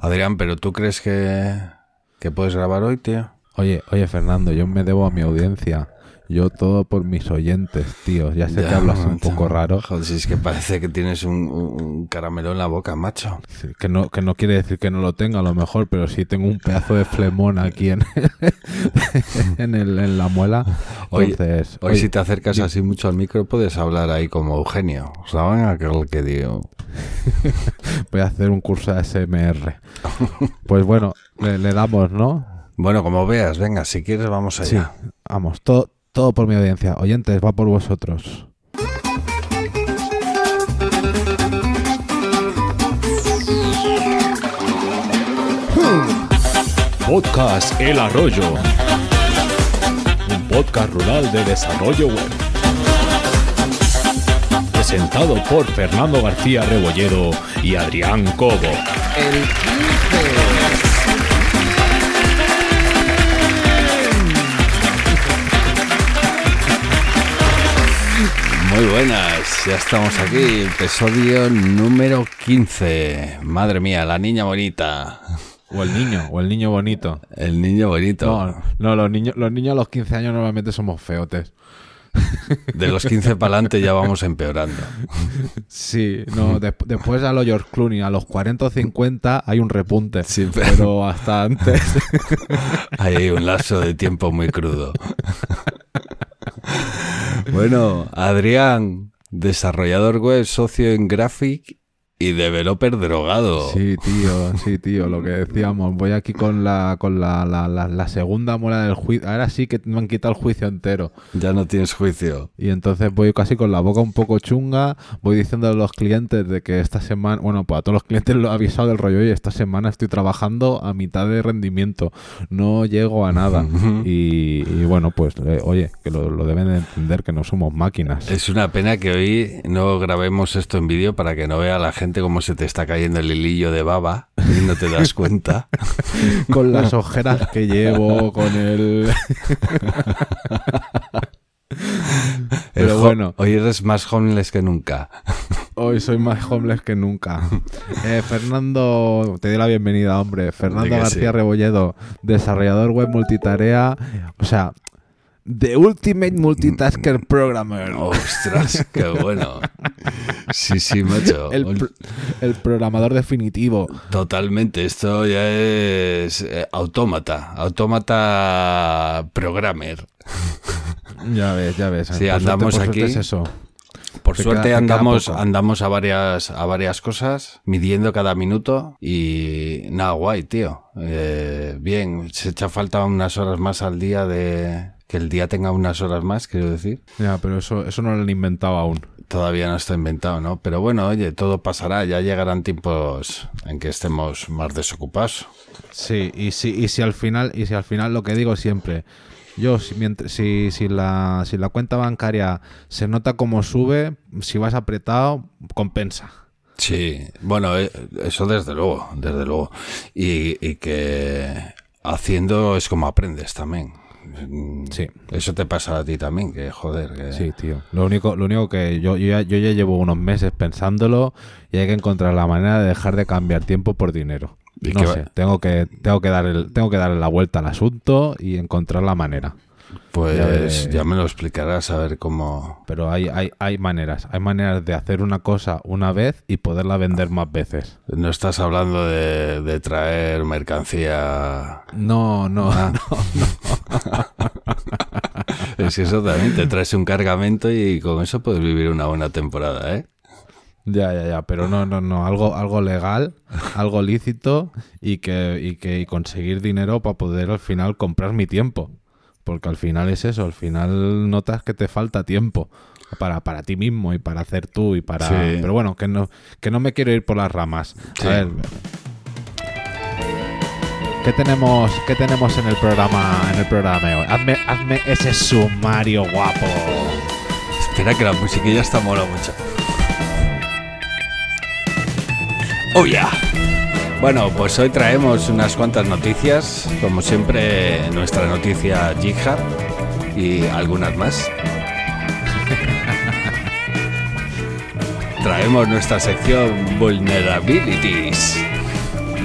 Adrián, ¿pero tú crees que, que puedes grabar hoy, tío? Oye, oye, Fernando, yo me debo a mi audiencia. Yo todo por mis oyentes, tío. Ya sé que hablas un poco raro. Joder, si es que parece que tienes un, un caramelo en la boca, macho. Que no, que no quiere decir que no lo tenga a lo mejor, pero sí tengo un pedazo de flemón aquí en, en, el- en la muela. Hoy, Entonces, hoy oye, si te acercas así mucho al micro puedes hablar ahí como Eugenio. ¿Saben aquel que digo? voy a hacer un curso de SMR. Pues bueno, le, le damos, ¿no? Bueno, como veas, venga, si quieres vamos allá. Vamos, todo, todo por mi audiencia. Oyentes, va por vosotros. Podcast El Arroyo. Un podcast rural de desarrollo web. Presentado por Fernando García Rebolledo y Adrián Cobo. Muy buenas, ya estamos aquí, episodio número 15. Madre mía, la niña bonita. O el niño, o el niño bonito. El niño bonito. No, no, los niños, los niños a los 15 años normalmente somos feotes. De los 15 para adelante ya vamos empeorando. Sí, no, des- después a los George Clooney, a los 40 o 50 hay un repunte. Sí, pero- pero hasta antes. Hay un lapso de tiempo muy crudo. Bueno, Adrián, desarrollador web, socio en Graphic y developer drogado. Sí, tío, sí, tío, lo que decíamos. Voy aquí con la con la, la, la- la segunda muela del juicio. Ahora sí que me han quitado el juicio entero. Ya no tienes juicio. Y entonces voy casi con la boca un poco chunga. Voy diciendo a los clientes de que esta semana, bueno, pues a todos los clientes lo he avisado del rollo. Oye, esta semana estoy trabajando a mitad de rendimiento. No llego a nada. y, y bueno, pues, eh, oye, que lo, lo deben de entender que no somos máquinas. Es una pena que hoy no grabemos esto en vídeo para que no vea la gente cómo se te está cayendo el hilillo de baba y no te das cuenta. con las ojeras que llevo, con el. Pero bueno. Hoy eres más homeless que nunca. Hoy soy más homeless que nunca. Eh, Fernando, te doy la bienvenida, hombre. Fernando García sí. Rebolledo, desarrollador web multitarea. O sea, The Ultimate Multitasker Programmer. Ostras, qué bueno. Sí, sí, macho. El, pr- el programador definitivo. Totalmente, esto ya es eh, autómata, autómata programmer. Ya ves, ya ves. Sí, Por andamos suerte aquí. Es eso. Por Te suerte queda- andamos, andamos a varias, a varias cosas, midiendo cada minuto y nada, guay, tío. Eh, bien, se echa falta unas horas más al día de que el día tenga unas horas más, quiero decir. Ya, pero eso, eso no lo han inventado aún. Todavía no está inventado, ¿no? Pero bueno, oye, todo pasará, ya llegarán tiempos en que estemos más desocupados. Sí, y si, y si al final, y si al final lo que digo siempre, yo si, mientras- si, si la, si la cuenta bancaria se nota como sube, si vas apretado, compensa. Sí, bueno, eh, eso desde luego, desde luego. Y, y que haciendo es como aprendes también. Mm, Sí. Eso te pasa a ti también, que joder. Que... Sí, tío. Lo único, lo único que yo, yo, ya, yo ya llevo unos meses pensándolo y hay que encontrar la manera de dejar de cambiar tiempo por dinero. ¿Y No sé, tengo que, tengo que dar el, tengo que darle la vuelta al asunto y encontrar la manera. Pues Ya me lo explicarás a ver cómo. Pero hay, hay, hay maneras, hay maneras de hacer una cosa una vez y poderla vender más veces. No estás hablando de, de traer mercancía. No, no, Ah. no. Es que eso también te traes un cargamento y con eso puedes vivir una buena temporada, ¿eh? Ya, ya, ya, pero no, no, no, algo, algo legal, algo lícito y que, y que y conseguir dinero para poder al final comprar mi tiempo. Porque al final es eso, al final notas que te falta tiempo para, para ti mismo y para hacer tú y para... Sí. Pero bueno, que no, que no me quiero ir por las ramas. Sí. A ver, ¿qué tenemos, ¿qué tenemos en el programa en el programa de hoy? Hazme, hazme ese sumario guapo. Espera que la musiquilla está mola mucho. Oh yeah. Bueno, pues hoy traemos unas cuantas noticias, como siempre nuestra noticia Jihad y algunas más. Traemos nuestra sección Vulnerabilities.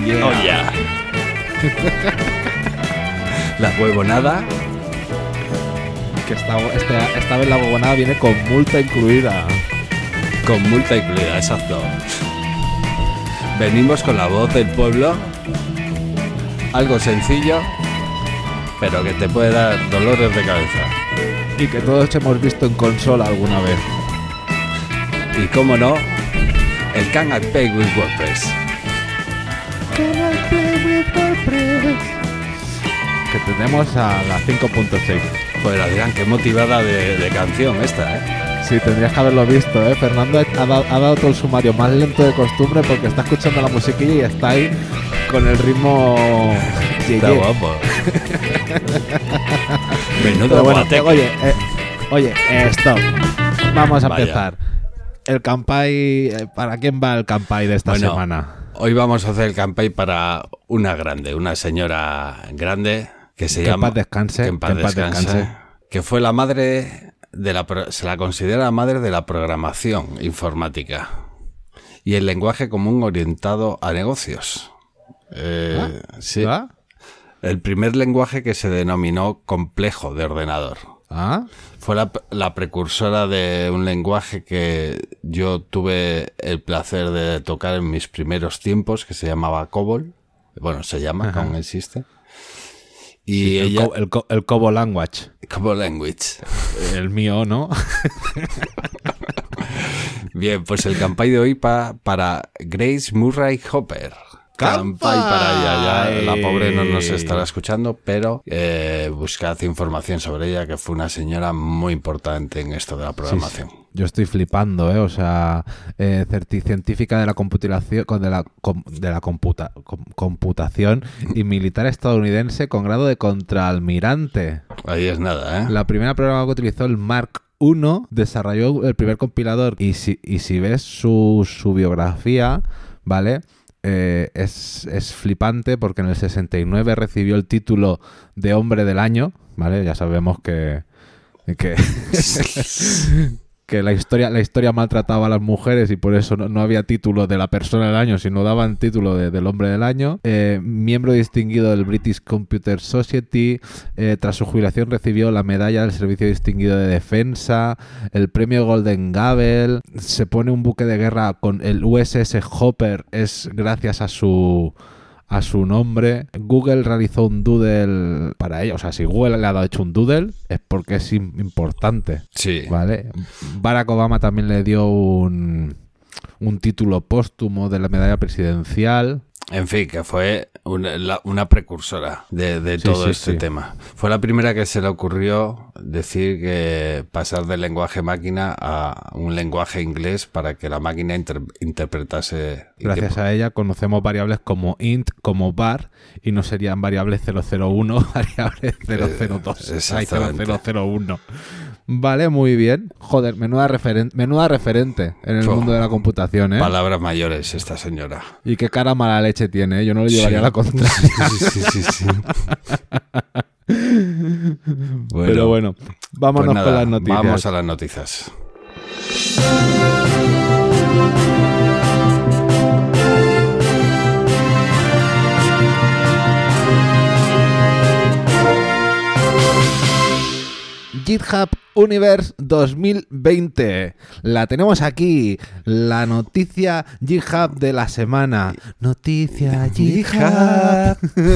yeah. Oh, yeah. la huevonada. Que esta, este- esta vez la huevonada viene con multa incluida. Con multa incluida, exacto. Venimos con la voz del pueblo. Algo sencillo, pero que te puede dar dolores de cabeza. Y que todos hemos visto en consola alguna vez. Y cómo no, el Can I Pay with WordPress. Que tenemos a la 5.6. Joder, Adrián, qué motivada de, de canción esta, ¿eh? Sí, tendrías que haberlo visto, ¿eh? Fernando ha, dado- ha dado todo el sumario más lento de costumbre porque está escuchando la musiquilla y está ahí con el ritmo... Está Ye, ye. guapo. Menudo bueno, oye, eh, oye, eh, stop. Vamos a Vaya. empezar. El campai, eh, ¿para quién va el campai de esta Bueno, semana? Hoy vamos a hacer el campaign para una grande, una señora grande que se Que en llama. paz descanse, que en paz que en paz descanse, descanse. que fue la madre de la. Se la considera la madre de la programación informática y el lenguaje común orientado a negocios. Eh, sí, ¿Ah? el primer lenguaje que se denominó complejo de ordenador. ¿Ah? Fue la, la precursora de un lenguaje que yo tuve el placer de tocar en mis primeros tiempos, que se llamaba COBOL. Bueno, se llama, Ajá. aún existe. Y el, ella... co- el, co- el Cobo Language. COBOL Language. El mío, ¿no? Bien, pues el campaign de hoy pa- para Grace Murray Hopper. Campaign para ella. Ya la pobre no nos estará escuchando, pero eh, buscad información sobre ella, que fue una señora muy importante en esto de la programación. Yo estoy flipando, ¿eh? O sea, eh, científica de la computación, de la, com- de la computa- com- computación y militar estadounidense con grado de contraalmirante. Ahí es nada, ¿eh? La primera programa que utilizó el Mark I desarrolló el primer compilador y si, y si ves su, su biografía, ¿vale? Eh, es, es flipante porque en el 69 recibió el título de hombre del año, ¿vale? Ya sabemos que... que que la historia, la historia maltrataba a las mujeres y por eso no, no había título de la persona del año, sino daban título de- del hombre del año. Eh, miembro distinguido del British Computer Society. eh, tras su jubilación recibió la medalla del Servicio Distinguido de Defensa, el premio Golden Gable. Se pone un buque de guerra con el USS Hopper, es gracias a su a su nombre. Google realizó un doodle para ella. O sea, si Google le ha dado hecho un doodle, es porque es im- importante. Sí. ¿Vale? Barack Obama también le dio un, un título póstumo de la medalla presidencial. En fin, que fue una, la- una precursora de, de Sí, todo sí, este sí. tema. Fue la primera que se le ocurrió decir que pasar del lenguaje máquina a un lenguaje inglés para que la máquina inter- interpretase. Gracias a ella conocemos variables como int, como var, y no serían variables 001, variables 002. Eh, Hay exactamente. 0001. Vale, muy bien. Joder, menuda, referen- menuda referente en el mundo de la computación, ¿eh? Palabras mayores, esta señora. Y qué cara mala leche tiene, ¿eh? Yo no le llevaría Sí. la contra. Sí, sí, sí, sí. Bueno, Pero bueno, vámonos pues nada, con las noticias. Vamos a las noticias. GitHub Universe 2020. La tenemos aquí. La noticia GitHub de la semana. Noticia GitHub.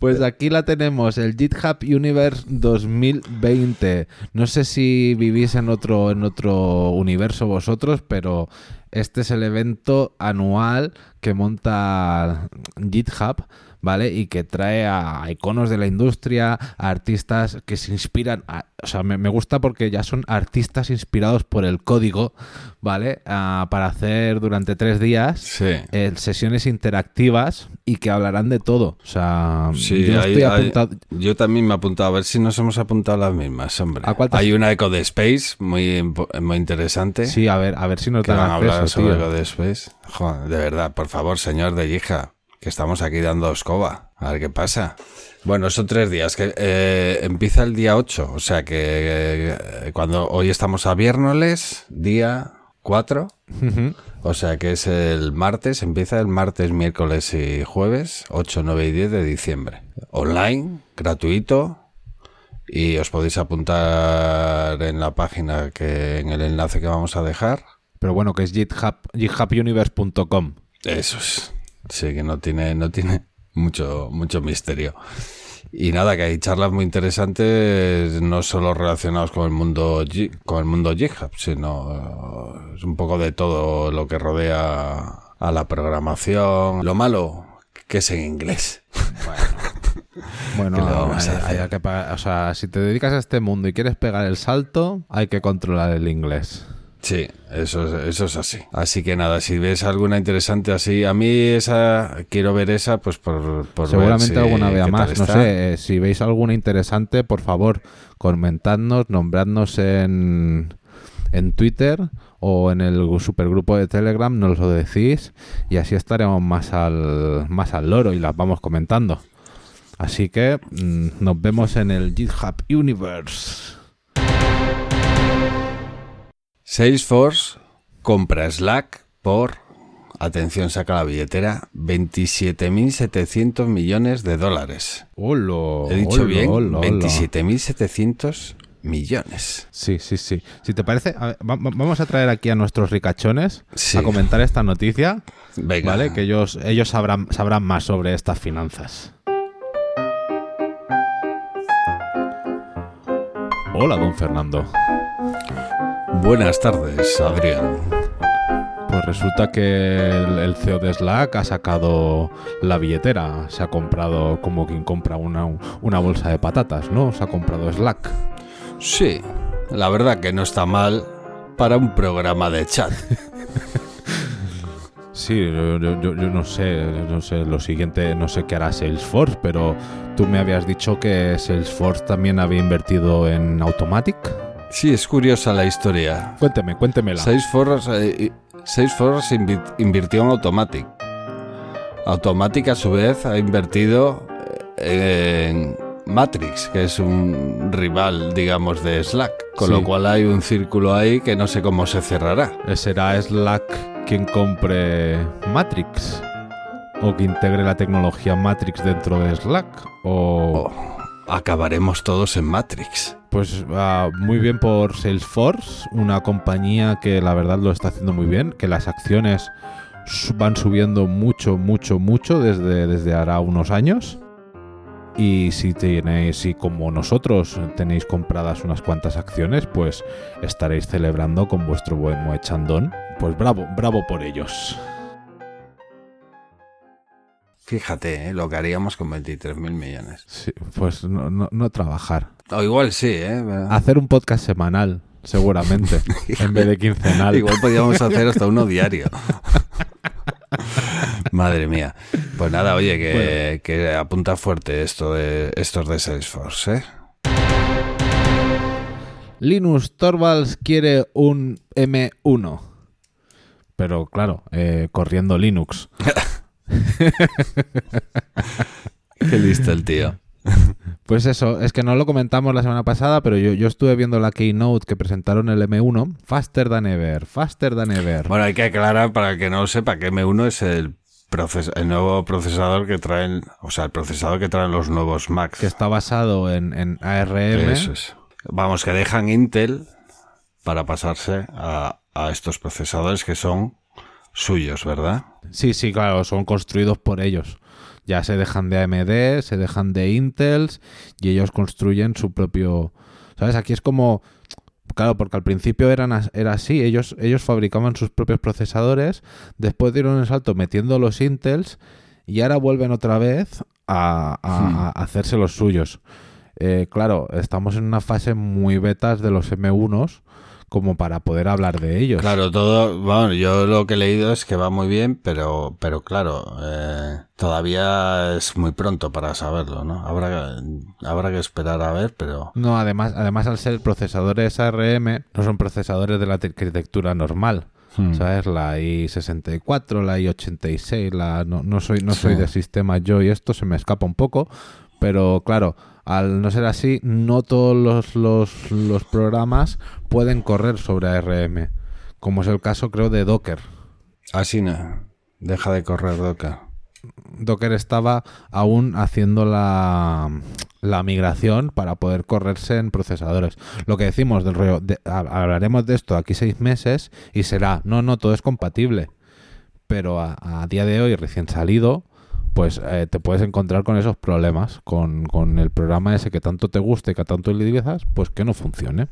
Pues aquí la tenemos, el GitHub Universe 2020. No sé si vivís en otro, en otro universo vosotros, pero este es el evento anual que monta GitHub, ¿vale? Y que trae a iconos de la industria, a artistas que se inspiran. a- o sea, me, me gusta porque ya son artistas inspirados por el código, ¿vale? Ah, para hacer durante tres días Sí. eh, sesiones interactivas y que hablarán de todo. O sea, Sí, yo hay- estoy hay- apuntado. yo también me he apuntado, a ver si nos hemos apuntado las mismas, hombre. ¿A Hay una Eco de Space muy, muy interesante. Sí, a ver, a ver si nos dan acceso, sobre tío. Eco de Space. Joder, de verdad, por favor, señor de Hija, que estamos aquí dando escoba. A ver qué pasa. Bueno, son tres días. que eh, Empieza el día 8, o sea que eh, cuando hoy estamos a viernes, día 4. Ujú. O sea que es el martes, empieza el martes, miércoles y jueves, 8, 9 y 10 de diciembre. Online, gratuito. Y os podéis apuntar en la página que en el enlace que vamos a dejar. Pero bueno, que es GitHub, githubuniverse.com. Eso es. Sí, que no tiene, no tiene mucho, mucho misterio. Y nada, que hay charlas muy interesantes, no solo relacionados con el mundo con el mundo GitHub, sino eh, es un poco de todo lo que rodea a la programación. Lo malo, que es en inglés. Bueno, ¿Qué le vamos a hay- hacer? hay que pagar- o sea, si te dedicas a este mundo y quieres pegar el salto, hay que controlar el inglés. Sí, eso, es- eso es así. Así que nada, si ves alguna interesante así, a mí esa, quiero ver esa, pues por, por ver Seguramente si- alguna tal más. No sé, eh, si veis alguna interesante, por favor, comentadnos, nombradnos en, en Twitter o en el supergrupo de Telegram, nos lo decís y así estaremos más al, más al loro y las vamos comentando. Así que mm, nos vemos en el GitHub Universe. Salesforce compra Slack por, atención, saca la billetera, 27.700 millones de dólares. Hola, He dicho hola, bien, hola, hola. 27.700 millones. Sí, sí, sí. Si te parece, a ver, va- va- vamos a traer aquí a nuestros ricachones Sí. a comentar esta noticia, Venga, ¿vale? Que ellos, ellos sabrán, sabrán más sobre estas finanzas. Hola, don Fernando. Buenas tardes, Adrián. Pues resulta que el, CEO de Slack ha sacado la billetera. Se ha comprado como quien compra una, una bolsa de patatas, ¿no? Se ha comprado Slack. Sí, la verdad que no está mal para un programa de chat. Sí, yo- yo no sé, no sé lo siguiente, no sé qué hará Salesforce, pero tú me habías dicho que Salesforce también había invertido en Automatic. Sí, es curiosa la historia. Cuénteme, cuéntemela. Salesforce, eh, Salesforce invi- invirtió en Automatic. Automatic a su vez ha invertido eh, en Matrix, que es un rival, digamos, de Slack. Con Sí. lo cual hay un círculo ahí que no sé cómo se cerrará. ¿Será Slack quien compre Matrix? ¿O que integre la tecnología Matrix dentro de Slack? ¿O...? Oh, acabaremos todos en Matrix. Pues ah, muy bien por Salesforce, una compañía que la verdad lo está haciendo muy bien, que las acciones van subiendo mucho, mucho, mucho desde, desde ahora unos años. Y si tenéis, si como nosotros tenéis compradas unas cuantas acciones, pues estaréis celebrando con vuestro buen moechandón. Pues bravo, bravo por ellos. Fíjate eh, lo que haríamos con 23.000 millones. Sí, pues no, no- no trabajar. O igual sí, ¿eh? Hacer un podcast semanal, seguramente, en vez de quincenal. Igual podríamos hacer hasta uno diario. Madre mía. Pues nada, oye, que, que apunta fuerte esto de estos de Salesforce, ¿eh? Linus Torvalds quiere un M1. Pero claro, eh, corriendo Linux. Qué listo el tío. Pues eso, es que no lo comentamos la semana pasada, pero yo, yo estuve viendo la keynote que presentaron el M1. Faster than ever, faster than ever. Bueno, hay que aclarar para el que no lo sepa que M1 es el, proces- el nuevo procesador que traen, o sea, el procesador que traen los nuevos Macs. Que está basado en, en ARM. Eso es. Vamos, que dejan Intel para pasarse a, a estos procesadores que son suyos, ¿verdad? Sí, sí, claro, son construidos por ellos. Ya se dejan de AMD, se dejan de Intels y ellos construyen su propio... ¿Sabes? Aquí es como... Claro, porque al principio eran, era así, ellos, ellos fabricaban sus propios procesadores, después dieron el salto metiendo los Intels y ahora vuelven otra vez a, a- a hacerse los suyos. Eh, claro, estamos en una fase muy betas de los M1s como para poder hablar de ellos. Claro, todo, bueno, yo lo que he leído es que va muy bien, pero, pero claro, eh, todavía es muy pronto para saberlo, ¿no? Habrá, habrá que esperar a ver, pero No, además, además al ser procesadores ARM, no son procesadores de la arquitectura normal. Hmm. ¿Sabes? La i64, la i86, la no, no soy no Sí. soy de sistemas yo y esto se me escapa un poco, pero claro, al no ser así, no todos los, los, los programas pueden correr sobre ARM. como es el caso creo de Docker. Así no. Deja de correr Docker. Docker estaba aún haciendo la, la migración para poder correrse en procesadores. Lo que decimos del rollo, de- ha- hablaremos de esto aquí seis meses y será, no, no, todo es compatible. Pero a, a día de hoy, recién salido, pues eh, te puedes encontrar con esos problemas, con, con el programa ese que tanto te guste, que tanto utilizas, pues que no funcione.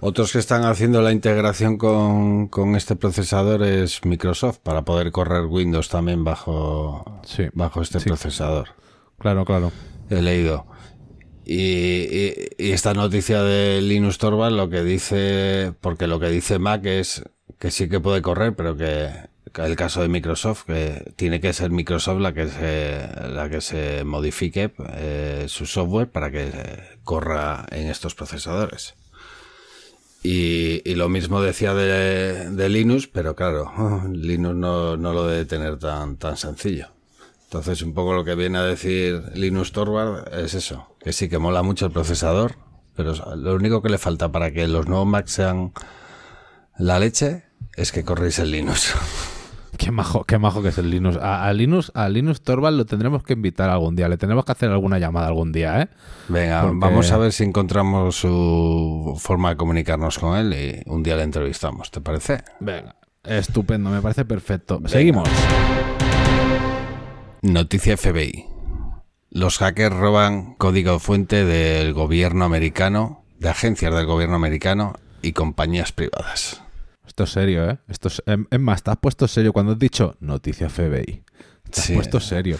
Otros que están haciendo la integración con, con este procesador es Microsoft para poder correr Windows también bajo, Sí, bajo este sí. procesador. Claro, claro. He leído. Y, y- y esta noticia de Linux Torvald lo que dice, porque lo que dice Mac es que sí que puede correr, pero que el caso de Microsoft, que tiene que ser Microsoft la que se, la que se modifique eh, su software para que eh, corra en estos procesadores. Y, lo mismo decía de, Linux, pero claro, Linux no, no lo debe tener tan, tan sencillo. Entonces, un poco lo que viene a decir Linux Torvald es eso, que sí que mola mucho el procesador, pero lo único que le falta para que los nuevos Mac sean la leche es que corréis el Linux. Qué majo, qué majo que es el Linux. A, a Linux, a Linux Torvald lo tendremos que invitar algún día. Le tenemos que hacer alguna llamada algún día, ¿eh? Venga, Porque- vamos a ver si encontramos su forma de comunicarnos con él y un día le entrevistamos, ¿te parece? Venga. Estupendo, me parece perfecto. Seguimos. Noticia FBI. Los hackers roban código fuente del gobierno americano, de agencias del gobierno americano y compañías privadas. Esto es serio, ¿eh? Esto es, em- es más, te has puesto serio cuando has dicho noticia FBI. Te has Sí. puesto serio.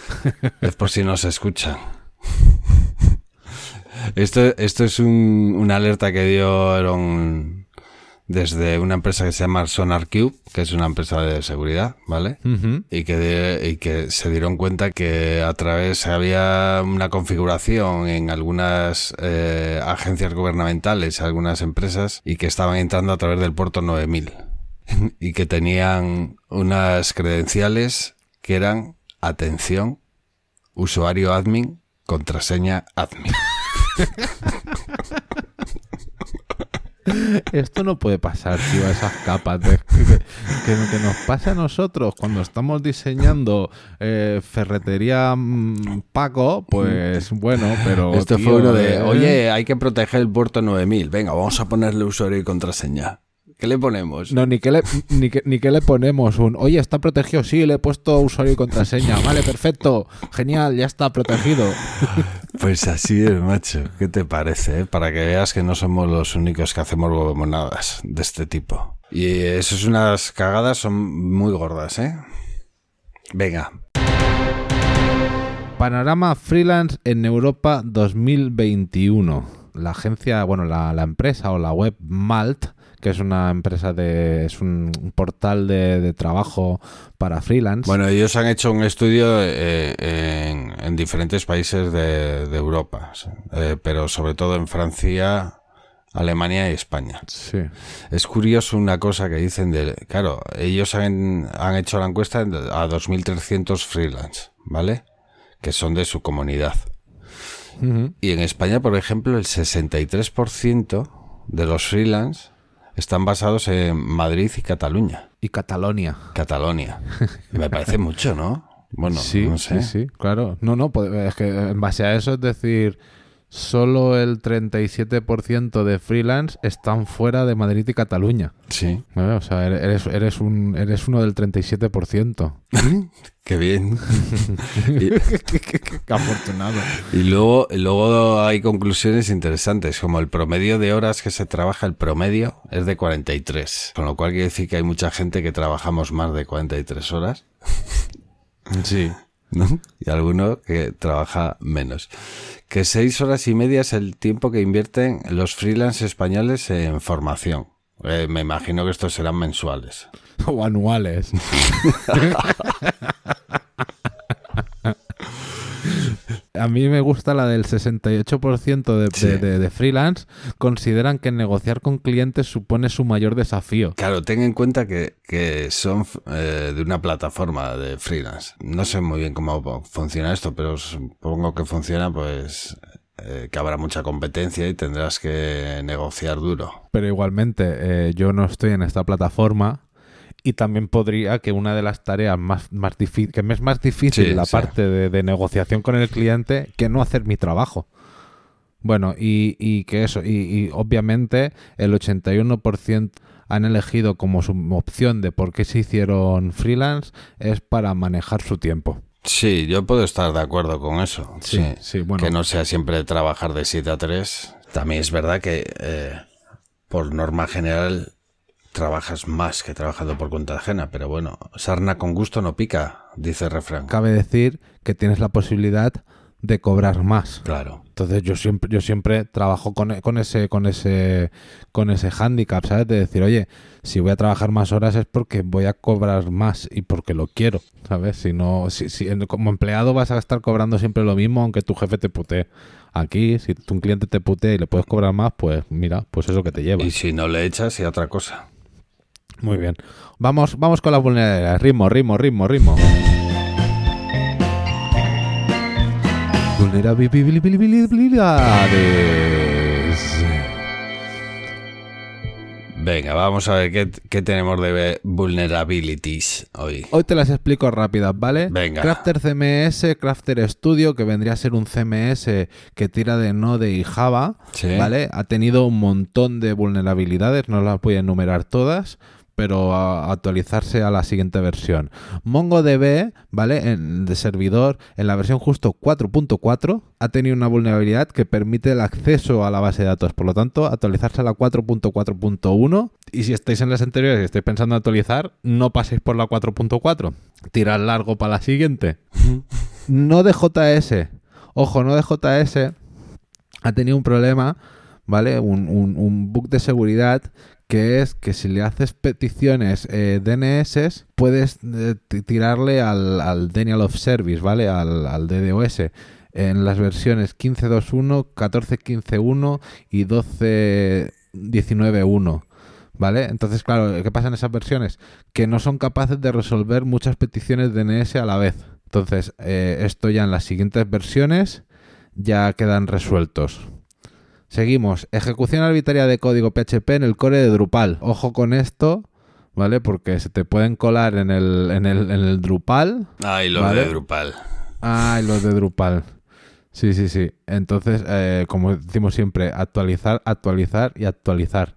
Es por si no se escuchan. Esto, esto es un- una alerta que dieron desde una empresa que se llama SonarCube, que es una empresa de seguridad, ¿vale? Y que, de- y que se dieron cuenta que a través había una configuración en algunas eh, agencias gubernamentales, algunas empresas, y que estaban entrando a través del puerto 9000. y que tenían unas credenciales que eran, atención, usuario admin, contraseña admin. Esto no puede pasar, tío, a esas capas. de- que, que- que nos pasa a nosotros cuando estamos diseñando eh, ferretería mm, Paco, pues bueno, pero. Esto tío, fue uno de, eh, oye, hay que proteger el puerto 9000. Venga, vamos a ponerle usuario y contraseña. ¿Qué le ponemos? No, ni que, le, ni, que, ni que le ponemos un, oye, está protegido, sí, le he puesto usuario y contraseña, vale, perfecto, genial, ya está protegido. Pues así es, macho. ¿Qué te parece? eh? Para que veas que no somos los únicos que hacemos huevonadas de este tipo. Y eso es unas cagadas, son muy gordas, ¿eh? Venga. Panorama Freelance en Europa 2021. La agencia, bueno, la, la empresa o la web Malt, que es una empresa de. es un portal de, de trabajo para freelance. Bueno, ellos han hecho un estudio eh, en, en diferentes países de, de Europa, eh, pero sobre todo en Francia, Alemania y España. Sí. Es curioso una cosa que dicen de... Claro, ellos han, han hecho la encuesta a 2.300 freelance, ¿vale? Que son de su comunidad. Y en España, por ejemplo, el 63% de los freelance están basados en Madrid y Cataluña. Y Catalonia. Catalonia. Me parece mucho, ¿no? Bueno, sí, no sé. sí, sí, claro. No, no, pues, es que en base a eso es decir, solo el 37% de freelance están fuera de Madrid y Cataluña. Sí. O sea, eres, eres, un, eres uno del 37%. Qué bien. y, Qué afortunado. y luego, y luego hay conclusiones interesantes, como el promedio de horas que se trabaja, el promedio es de 43. Con lo cual quiere decir que hay mucha gente que trabajamos más de 43 horas. Sí. ¿no? Y alguno que trabaja menos. Que seis horas y media es el tiempo que invierten los freelance españoles en formación. Eh, me imagino que estos serán mensuales. O anuales. A mí me gusta la del 68% de, Sí. de- de- de freelance. Consideran que negociar con clientes supone su mayor desafío. Claro, ten en cuenta que, que son eh, de una plataforma de freelance. No sé muy bien cómo funciona esto, pero supongo que funciona pues eh, que habrá mucha competencia y tendrás que negociar duro. Pero igualmente, eh, yo no estoy en esta plataforma y también podría que una de las tareas más, más difíciles, que me es más difícil Sí, la sí. parte de, de negociación con el cliente que no hacer mi trabajo. Bueno, y, y que eso, y, y obviamente el 81% han elegido como su opción de por qué se hicieron freelance es para manejar su tiempo. Sí, yo puedo estar de acuerdo con eso. Sí, Sí, sí, bueno. Que no sea siempre trabajar de 7 a 3. También es verdad que, eh, por norma general, trabajas más que trabajando por cuenta ajena. Pero bueno, sarna con gusto no pica, dice el refrán. Cabe decir que tienes la posibilidad de cobrar más. Claro. Entonces yo siempre, yo siempre trabajo con, con ese, con ese, con ese hándicap, ¿sabes? De decir, oye, si voy a trabajar más horas es porque voy a cobrar más y porque lo quiero, ¿sabes? Si no, si, si como empleado vas a estar cobrando siempre lo mismo, aunque tu jefe te putee. Aquí, si tu cliente te putea y le puedes cobrar más, pues mira, pues eso que te lleva. Y si no le echas, y otra cosa. Muy bien. Vamos, vamos con las vulnerabilidades. Ritmo, ritmo, ritmo, ritmo. Vulnerabilidades. Venga, vamos a ver qué, qué tenemos de vulnerabilities hoy. Hoy te las explico rápidas, ¿vale? Venga. Crafter CMS, Crafter Studio, que vendría a ser un CMS que tira de Node y Java, Sí. ¿vale? Ha tenido un montón de vulnerabilidades, no las voy a enumerar todas, pero a actualizarse a la siguiente versión. MongoDB, ¿vale? En, de servidor, en la versión justo 4.4, ha tenido una vulnerabilidad que permite el acceso a la base de datos. Por lo tanto, actualizarse a la 4.4.1. Y si estáis en las anteriores y estáis pensando en actualizar, no paséis por la 4.4. Tirad largo para la siguiente. no de JS. Ojo, no de JS ha tenido un problema, ¿vale? Un, un- un bug de seguridad que es que si le haces peticiones eh, DNS, puedes eh, ti- tirarle al, al Denial of Service, ¿vale? Al, al DDoS. En las versiones 15.2.1, 14.15.1 y 12.19.1. ¿Vale? Entonces, claro, ¿qué pasa en esas versiones? Que no son capaces de resolver muchas peticiones DNS a la vez. Entonces, eh, esto ya en las siguientes versiones ya quedan resueltos. Seguimos. Ejecución arbitraria de código PHP en el core de Drupal. Ojo con esto, ¿vale? Porque se te pueden colar en el, en el, en el Drupal. Ay, lo Vale. de Drupal. Ay, los de Drupal. Sí, sí, sí. Entonces, eh, como decimos siempre, actualizar, actualizar y actualizar.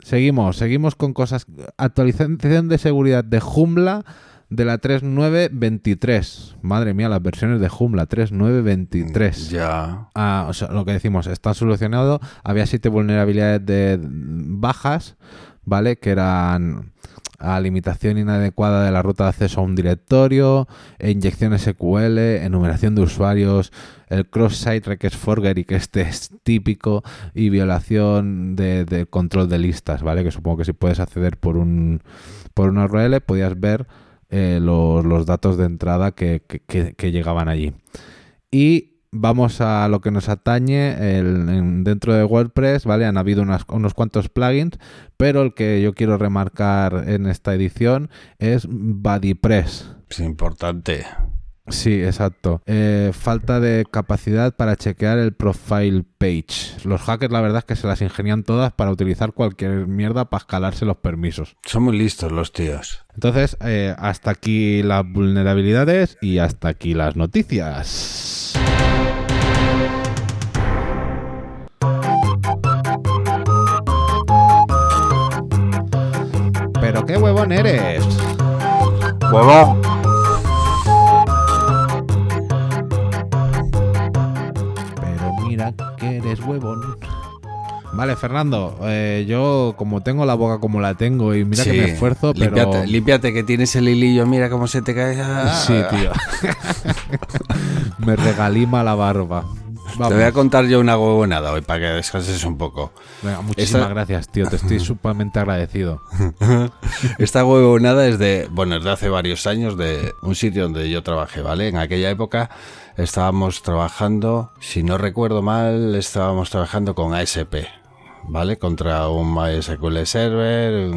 Seguimos, seguimos con cosas. Actualización de seguridad de Joomla de la 3923. Madre mía, las versiones de Joomla 3923. Ya. Ah, o sea, lo que decimos, está solucionado. Había siete vulnerabilidades de bajas, ¿vale? Que eran a limitación inadecuada de la ruta de acceso a un directorio, e inyección SQL, enumeración de usuarios, el cross-site request forgery, que este es típico, y violación de, de control de listas, ¿vale? Que supongo que si puedes acceder por un por una URL, podías ver eh, los, los datos de entrada que, que- llegaban allí. Y vamos a lo que nos atañe el- en- dentro de WordPress, ¿vale? Han habido unas- unos cuantos plugins, pero el que yo quiero remarcar en esta edición es BuddyPress. Es importante. Sí, exacto. Eh, falta de capacidad para chequear el profile page. Los hackers, la verdad es que se las ingenian todas para utilizar cualquier mierda para escalarse los permisos. Son muy listos los tíos. Entonces, eh, hasta aquí las vulnerabilidades y hasta aquí las noticias. Pero qué huevón eres. ¡Huevo! Huevón. Vale, Fernando, eh, yo como tengo la boca como la tengo y mira que me esfuerzo, pero... Límpiate, límpiate que tienes el hilillo, mira cómo se te cae. Ah. Sí, tío. me regalima la barba. Te voy a contar yo una huevonada hoy para que descanses un poco. Venga, muchísimas Esta- gracias, tío. Te estoy sumamente agradecido. Esta huevonada es de, bueno, es de hace varios años, de un sitio donde yo trabajé, ¿vale? En aquella época estábamos trabajando, si no recuerdo mal, estábamos trabajando con ASP, ¿vale? Contra un MySQL Server.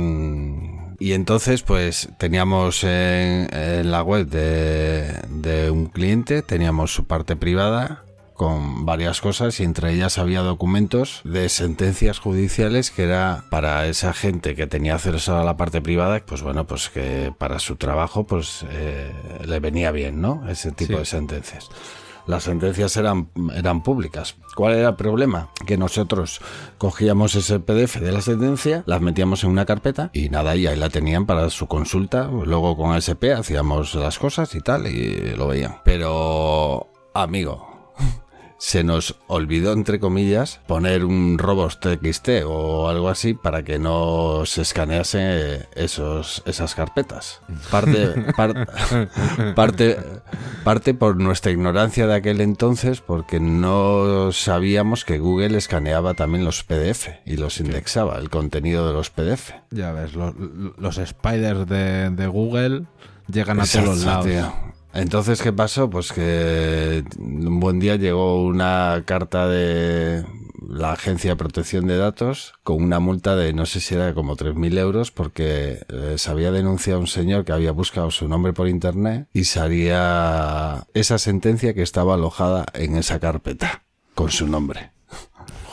Y entonces, pues teníamos en, en la web de, de un cliente, teníamos su parte privada con varias cosas y entre ellas había documentos de sentencias judiciales que era para esa gente que tenía acceso a la parte privada, pues bueno, pues que para su trabajo pues eh, le venía bien, ¿no? Ese tipo Sí. de sentencias. Las sentencias eran, eran públicas. ¿Cuál era el problema? Que nosotros cogíamos ese PDF de la sentencia, las metíamos en una carpeta y nada, y ahí la tenían para su consulta. Luego con SP hacíamos las cosas y tal, y lo veían. Pero, amigo, se nos olvidó, entre comillas, poner un robot TXT o algo así para que no se escanease esos, esas carpetas. Parte, par- parte, parte por nuestra ignorancia de aquel entonces, porque no sabíamos que Google escaneaba también los PDF y los indexaba, el contenido de los PDF. Ya ves, lo- lo- los spiders de, de Google llegan a todos los Exacto, lados. tío. Entonces, ¿qué pasó? Pues que un buen día llegó una carta de la Agencia de Protección de Datos con una multa de no sé si era como 3.000 euros porque eh, se había denunciado a un señor que había buscado su nombre por internet y salía esa sentencia que estaba alojada en esa carpeta con su nombre.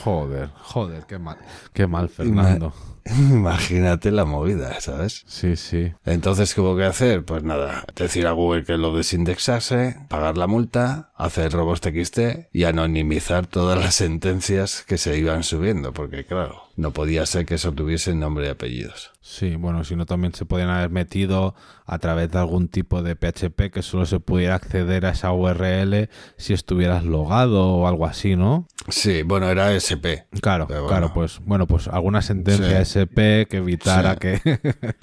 Joder, joder, qué mal, qué mal, Fernando. Imagínate la movida, ¿sabes? Sí, sí. Entonces, ¿qué hubo que hacer? Pues nada, decir a Google que lo desindexase, pagar la multa, hacer robos TXT y anonimizar todas las sentencias que se iban subiendo, porque claro, no podía ser que eso tuviese nombre y apellidos. Sí, bueno, si no también se podían haber metido a través de algún tipo de PHP que solo se pudiera acceder a esa URL si estuvieras logado o algo así, ¿no? Sí, bueno, era SP. Claro, bueno. claro, pues bueno, pues alguna sentencia Sí. SP que evitara Sí. que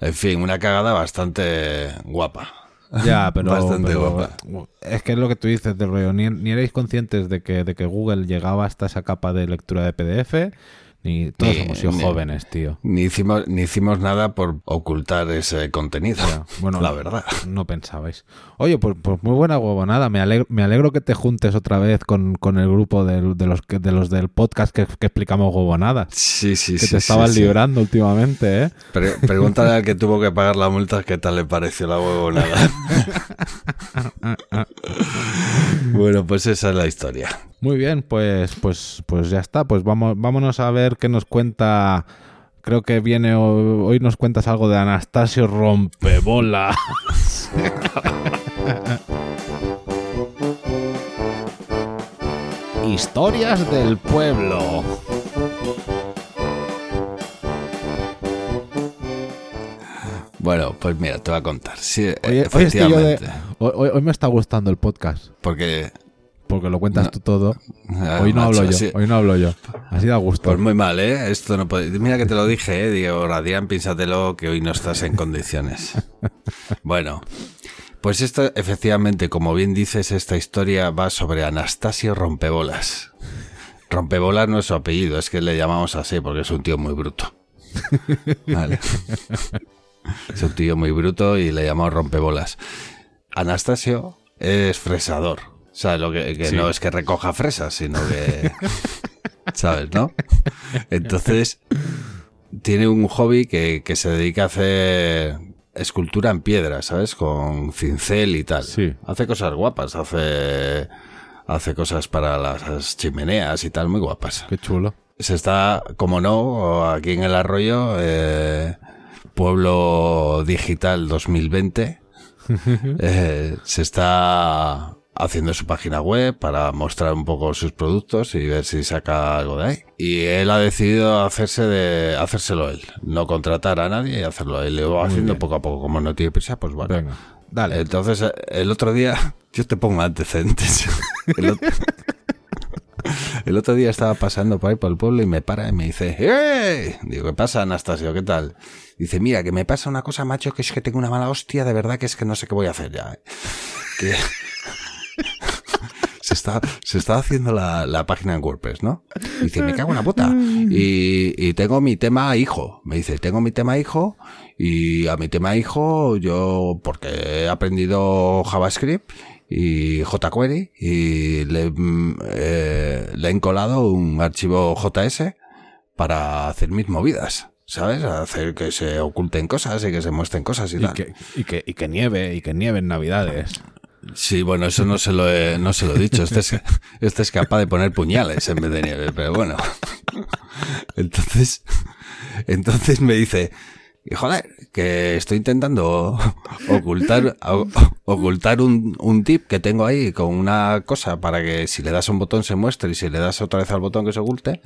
En fin, una cagada bastante guapa. ya, pero, Bastante pero guapa. es que es lo que tú dices del rollo, ni, ni erais conscientes de que de que Google llegaba hasta esa capa de lectura de PDF, ni todos Ni- hemos sido ni- jóvenes, tío. Ni hicimos, ni hicimos nada por ocultar ese contenido. Ya, bueno, la verdad. No pensabais. Oye, pues, pues muy buena huevonada. Me alegro, me alegro que te juntes otra vez con, con el grupo de, los, que- de los del podcast que, que explicamos huevonadas. Sí, sí, Que sí. te estabas sí, sí. librando últimamente, ¿eh? Pre- pregúntale al que tuvo que pagar la multa qué tal le pareció la huevonada. bueno, pues esa es la historia. Muy bien, pues, pues, pues ya está. Pues vamos, vámonos a ver qué nos cuenta. Creo que viene ho- hoy nos cuentas algo de Anastasio Rompebola. Historias del pueblo. Bueno, pues mira, te voy a contar. Sí, Hoy, hoy es que yo de- efectivamente. hoy me está gustando el podcast. Porque. Porque lo cuentas No. tú todo. ah, Hoy no macho, hablo yo, sí. hoy no hablo yo. Así da gusto. Pues muy mal, ¿eh? Esto no puede... Mira que te lo dije, ¿eh? Digo, Radián, piénsatelo que hoy no estás en condiciones. bueno, pues esto, efectivamente, como bien dices, esta historia va sobre Anastasio Rompebolas. Rompebolas no es su apellido, es que le llamamos así porque es un tío muy bruto. Vale. Es un tío muy bruto y le llamamos Rompebolas. Anastasio es fresador. O sea, lo que, que Sí. no es que recoja fresas, sino que... ¿Sabes, no? Entonces, tiene un hobby que, que se dedica a hacer escultura en piedra, ¿sabes? Con cincel y tal. Sí. Hace cosas guapas, hace, hace cosas para las chimeneas y tal, muy guapas. Qué chulo. Se está, como no, aquí en el arroyo, eh, Pueblo Digital 2020, eh, se está haciendo su página web para mostrar un poco sus productos y ver si saca algo de ahí. Y él ha decidido hacerse de, hacérselo él, no contratar a nadie y hacerlo él. Lo va haciendo bien. poco a poco, como no tiene prisa, pues bueno. Venga, dale. Entonces, el otro día, yo te pongo antecedentes. El otro, el otro día estaba pasando por ahí por el pueblo y me para y me dice, ¡Eh! Digo, ¿qué pasa, Anastasio? ¿Qué tal? Dice, mira, que me pasa una cosa, macho, que es que tengo una mala hostia, de verdad que es que no sé qué voy a hacer ya. ¿eh". Que... Se está, se está haciendo la, la página en WordPress, ¿no? Dice, me cago en la puta. Y, y tengo mi tema hijo. Me dice, tengo mi tema hijo y a mi tema hijo yo, porque he aprendido JavaScript y jQuery y le, mm, eh, le he encolado un archivo JS para hacer mis movidas. ¿Sabes? Hacer que se oculten cosas y que se muestren cosas y, Y tal. que, y, que, y que nieve, y que nieve en Navidades. Sí, bueno, eso no se lo he, no se lo he dicho. Este es, este es capaz de poner puñales en vez de nieve, pero bueno. Entonces, entonces me dice, joder, que estoy intentando ocultar, ocultar un, un tip que tengo ahí con una cosa para que si le das un botón se muestre y si le das otra vez al botón que se oculte.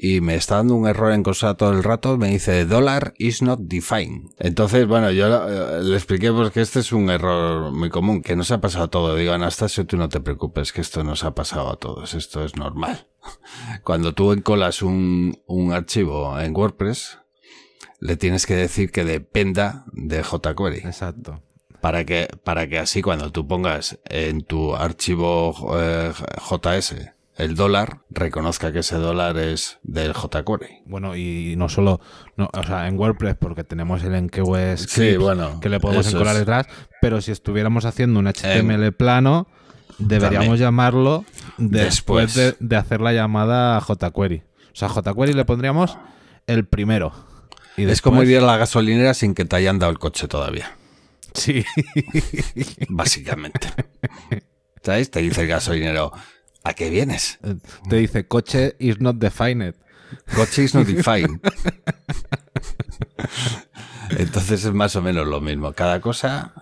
Y me está dando un error en cosa todo el rato. Me dice, dollar is not defined. Entonces, bueno, yo eh, le expliqué pues que este es un error muy común, que nos ha pasado a todos. Digo, Anastasio, tú no te preocupes, que esto nos ha pasado a todos. Esto es normal. Cuando tú encolas un, un archivo en WordPress, le tienes que decir que dependa de jQuery Exacto. para que para que así cuando tú pongas en tu archivo eh, JS el dólar reconozca que ese dólar es del jQuery. Bueno, y no solo, no, o sea, en WordPress, porque tenemos el NQS Sí, bueno, que le podemos encolar es. detrás, pero si estuviéramos haciendo un HTML plano, deberíamos También. llamarlo después, Después. de, de hacer la llamada a jQuery. O sea, a jQuery le pondríamos el primero. Y Es como ir a la gasolinera sin que te hayan dado el coche todavía, Sí. básicamente. ¿Sabes? Te dice el gasolinero, ¿a qué vienes? Te dice, coche is not defined. Coche is not defined. Entonces es más o menos lo mismo. Cada cosa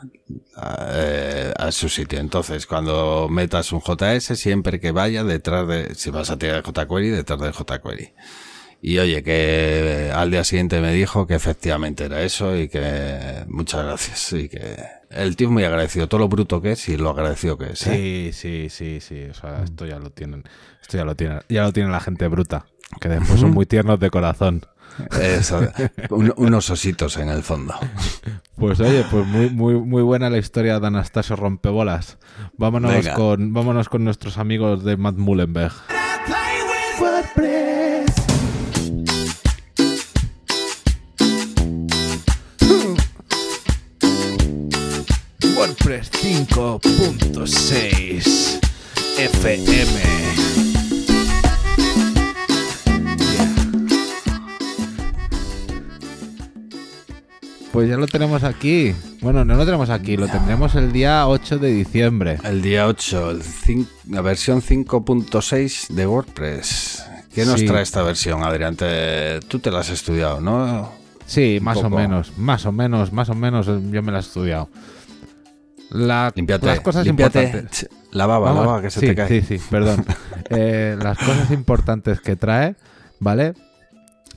eh, a su sitio. Entonces, cuando metas un JS, siempre que vaya detrás de, si vas a tirar el jQuery, detrás del jQuery. Y oye, que al día siguiente me dijo que efectivamente era eso y que muchas gracias. Y que el tío es muy agradecido, todo lo bruto que es y lo agradecido que es. ¿eh? Sí, sí, sí, sí. O sea, esto ya lo tienen. Esto ya lo tienen. Ya lo tiene la gente bruta. Que después son muy tiernos de corazón. Eso, un- unos ositos en el fondo. Pues oye, pues muy, muy, muy buena la historia de Anastasio Rompebolas. Vámonos Venga. con, vámonos con nuestros amigos de Matt Mullenberg. WordPress 5.6 FM. Pues ya lo tenemos aquí. Bueno, no lo tenemos aquí, lo tendremos el día 8 de diciembre. El día 8, el cin- la versión 5.6 de WordPress. ¿Qué nos Sí. trae esta versión, Adrián? Te- tú te la has estudiado, ¿no? Sí, más o poco. menos, más o menos, más o menos eh, yo me la he estudiado. La, Límpiate, las cosas importantes. La baba, la baba, que se sí, te cae. Sí, sí, perdón. Eh, las cosas importantes que trae, ¿vale?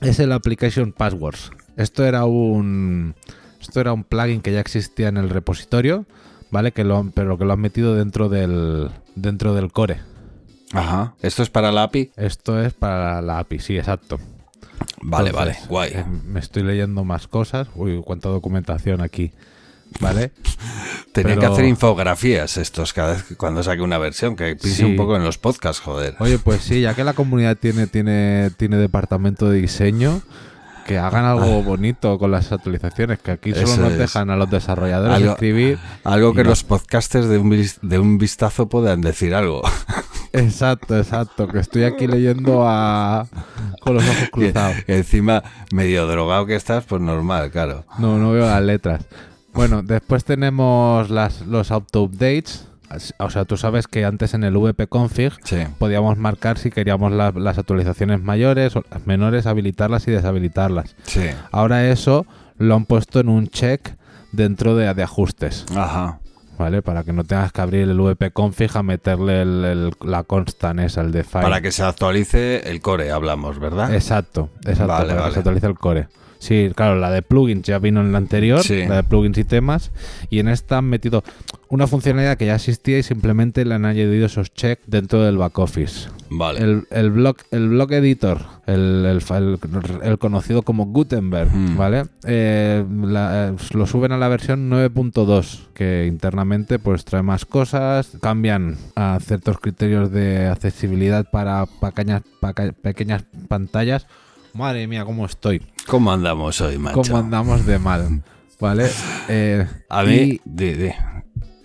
Es el Application Passwords. Esto era un. Esto era un plugin que ya existía en el repositorio, ¿vale? Que lo, pero que lo han metido dentro del. dentro del core. Ajá. ¿Esto es para la API? Esto es para la API, sí, exacto. Vale, Entonces, vale. Guay. eh, me estoy leyendo más cosas. Uy, cuánta documentación aquí. ¿Vale? Tenía que hacer infografías estos cada vez que cuando saque una versión, que piense Sí. un poco en los podcasts, joder. Oye, pues sí, ya que la comunidad tiene, tiene, tiene departamento de diseño, que hagan algo bonito con las actualizaciones, que aquí solo Ah. Eso nos es. dejan a los desarrolladores Algo- escribir. Algo que no. los podcasters de un, de un vistazo puedan decir algo. Exacto, exacto, que estoy aquí leyendo a... con los ojos cruzados. Encima, medio drogado que estás, pues normal, claro. No, no veo las letras. Bueno, después tenemos las, los auto-updates. O sea, tú sabes que antes en el vp-config Sí. podíamos marcar si queríamos la- las actualizaciones mayores o las menores, habilitarlas y deshabilitarlas. Sí. Ahora eso lo han puesto en un check dentro de, de ajustes, Ajá. ¿vale? Para que no tengas que abrir el vp-config a meterle el- el- la constant esa, el define. Para que se actualice el core, hablamos, ¿verdad? Exacto, exacto, Vale, para vale. que se actualice el core. Sí, claro, la de plugins ya vino en la anterior, Sí. la de plugins y temas, y en esta han metido una funcionalidad que ya existía y simplemente le han añadido esos checks dentro del back office. Vale. El, el blog, el blog editor, el, el, conocido como Gutenberg, Mm. ¿vale? Eh, la- eh, lo suben a la versión 9.2, que internamente pues trae más cosas, cambian a ciertos criterios de accesibilidad para pequeñas, pequeñas pantallas. Madre mía, cómo estoy, ¿Cómo andamos hoy, macho? cómo andamos de mal, ¿vale? Eh, A mí, y- di, di.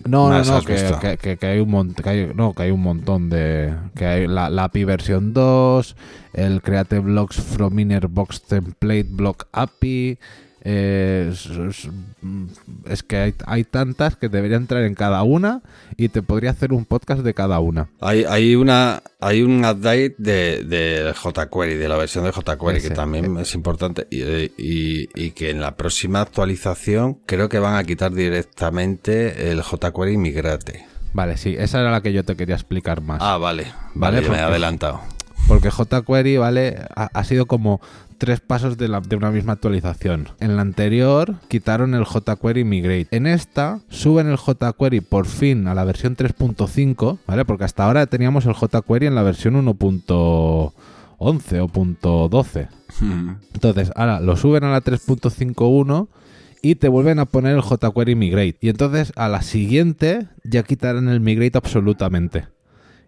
no, no, no, que- que- que hay un montón, que hay, no, que hay un montón de, que hay la, la API versión 2, el Create Blocks from Inner Box Template Block API, Eh, es, es- mm, es que hay, hay tantas que debería entrar en cada una y te podría hacer un podcast de cada una. Hay, hay una hay un update de, de jQuery, de la versión de jQuery, Ese. que también es importante, y, y- y que en la próxima actualización creo que van a quitar directamente el jQuery Migrate. Vale, sí, esa era la que yo te quería explicar más. Ah, vale, Vale, vale, me he porque- adelantado. Porque jQuery, ¿vale? Ha, ha sido como tres pasos de, la- de una misma actualización. En la anterior quitaron el jQuery Migrate. En esta suben el jQuery por fin a la versión 3.5, ¿vale? Porque hasta ahora teníamos el jQuery en la versión 1.11 o punto .12. Entonces, ahora lo suben a la 3.51 y te vuelven a poner el jQuery Migrate. Y entonces a la siguiente ya quitarán el Migrate absolutamente.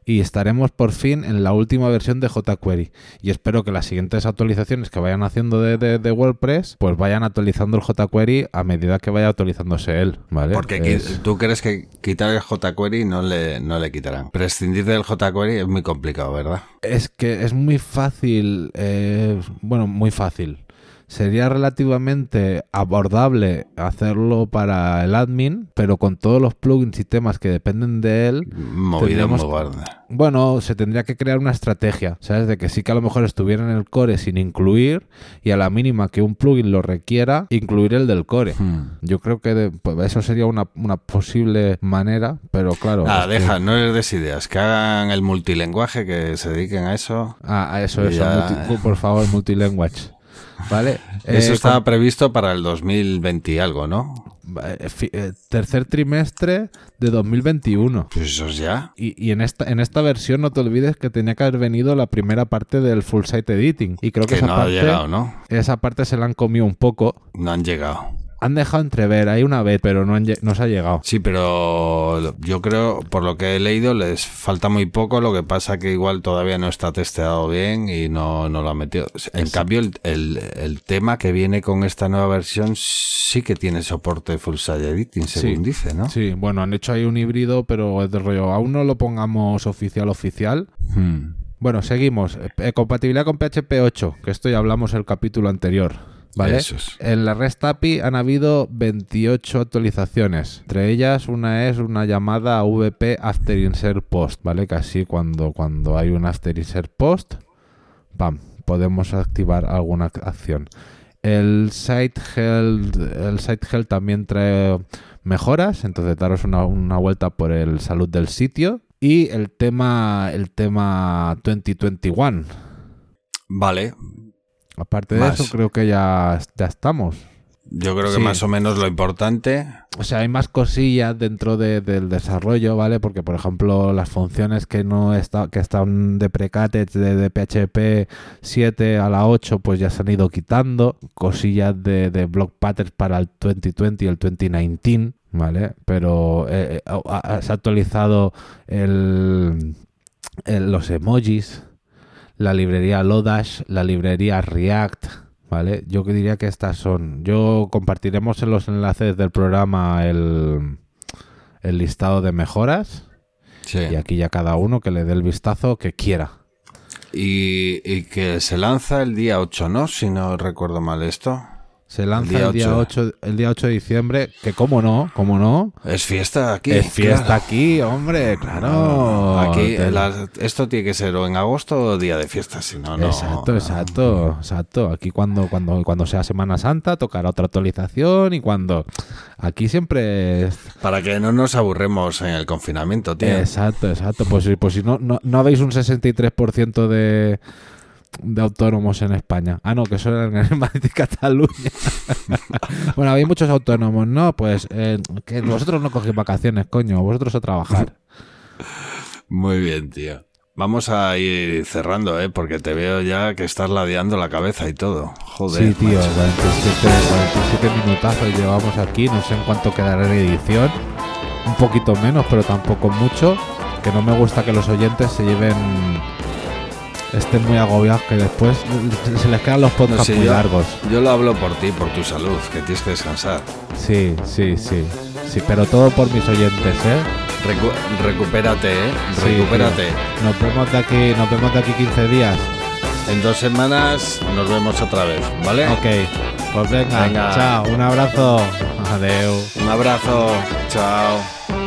Y estaremos por fin en la última versión de jQuery. Y espero que las siguientes actualizaciones que vayan haciendo de, de- de WordPress, pues vayan actualizando el jQuery a medida que vaya actualizándose él, ¿vale? Porque Es- tú crees que quitar el jQuery no le, no le quitarán. Prescindir del jQuery es muy complicado, ¿verdad? Es que es muy fácil, eh, bueno, muy fácil. Sería relativamente abordable hacerlo para el admin, pero con todos los plugins y temas que dependen de él, Movida muy bueno, se tendría que crear una estrategia, ¿sabes? De que sí que a lo mejor estuviera en el core sin incluir y a la mínima que un plugin lo requiera, incluir el del core. Hmm. Yo creo que de- pues, eso sería una, una posible manera, pero claro. Ah, que- deja, no les des ideas. Que hagan el multilenguaje, que se dediquen a eso. Ah, a eso, eso, Ya. multi- por favor, multilanguage. ¿Vale? Eso Eh, estaba previsto para el 2020 y algo, ¿no? Eh, eh, tercer trimestre de 2021. Pues eso es ya. Y, y en esta en esta versión no te olvides que tenía que haber venido la primera parte del full site editing. Y creo que, Que esa, no ha parte, llegado, ¿no? esa parte se la han comido un poco. No han llegado. Han dejado entrever, hay una vez, pero no, han no se ha llegado. Sí, pero yo creo, por lo que he leído, les falta muy poco. Lo que pasa que igual todavía no está testeado bien y no, no lo han metido. En cambio, el, el- el tema que viene con esta nueva versión sí que tiene soporte full site editing, según Sí. dice, ¿no? Sí, bueno, han hecho ahí un híbrido, pero es de rollo. Aún no lo pongamos oficial oficial. Hmm. Bueno, seguimos. Eh, compatibilidad con PHP 8, que esto ya hablamos el capítulo anterior. En la REST API han habido 28 actualizaciones. Entre ellas, una es una llamada a VP After Insert Post, ¿vale? Así cuando, cuando hay un After Insert Post, ¡pam! Podemos activar alguna ac- acción. El Site Health, el Site Health también trae mejoras, entonces daros una, una vuelta por el salud del sitio. Y el tema, el tema 2021. Vale. Aparte de Más. eso, creo que ya, ya estamos. Yo creo que Sí. más o menos lo importante. O sea, hay más cosillas dentro de- del desarrollo, ¿vale? Porque, por ejemplo, las funciones que no está, que están de, de PHP 7 a la 8, pues ya se han ido quitando. Cosillas de, de block patterns para el 2020 y el 2019, ¿vale? Pero eh, eh, se ha actualizado el, el- los emojis, la librería Lodash, la librería React, ¿vale? Yo que diría que estas son. Yo compartiremos en los enlaces del programa el, el listado de mejoras Sí. y aquí ya cada uno que le dé el vistazo que quiera. Y, y que se lanza el día 8, ¿no? Si no recuerdo mal esto. Se lanza día el día, 8. 8, el día 8 de diciembre, que cómo no, cómo no, Es fiesta aquí. es fiesta claro. aquí, hombre, claro. Aquí la- esto tiene que ser o en agosto o día de fiesta, si no, no. Exacto, exacto, exacto. Aquí cuando, cuando, cuando sea Semana Santa tocará otra actualización y cuando... Aquí siempre... Para que no nos aburremos en el confinamiento, tío. Exacto, exacto. Pues, pues si no, no, no habéis un 63% de, de autónomos en España. Ah, no, que eso era en Madrid y Cataluña. bueno, habéis muchos autónomos, ¿no? Pues eh, que vosotros no cogéis vacaciones, coño, vosotros a trabajar. Muy bien, tío. Vamos a ir cerrando, ¿eh? Porque te veo ya que estás ladeando la cabeza y todo. Joder. Sí, tío, macho. 47, 47 minutazos llevamos aquí, no sé en cuánto quedará en edición. Un poquito menos, pero tampoco mucho. Que no me gusta que los oyentes se lleven... Estén muy agobiados, que después se les quedan los podcasts sí, muy yo, largos. yo lo hablo por ti, por tu salud, que tienes que descansar. Sí, sí, sí. Sí, pero todo por mis oyentes, ¿eh? Recu- recupérate, ¿eh? Sí, recupérate. tío. Nos vemos de aquí, nos vemos de aquí 15 días. En dos semanas nos vemos otra vez, ¿vale? Ok, pues venga, Venga. chao, un abrazo, adeu. Un abrazo. Chao.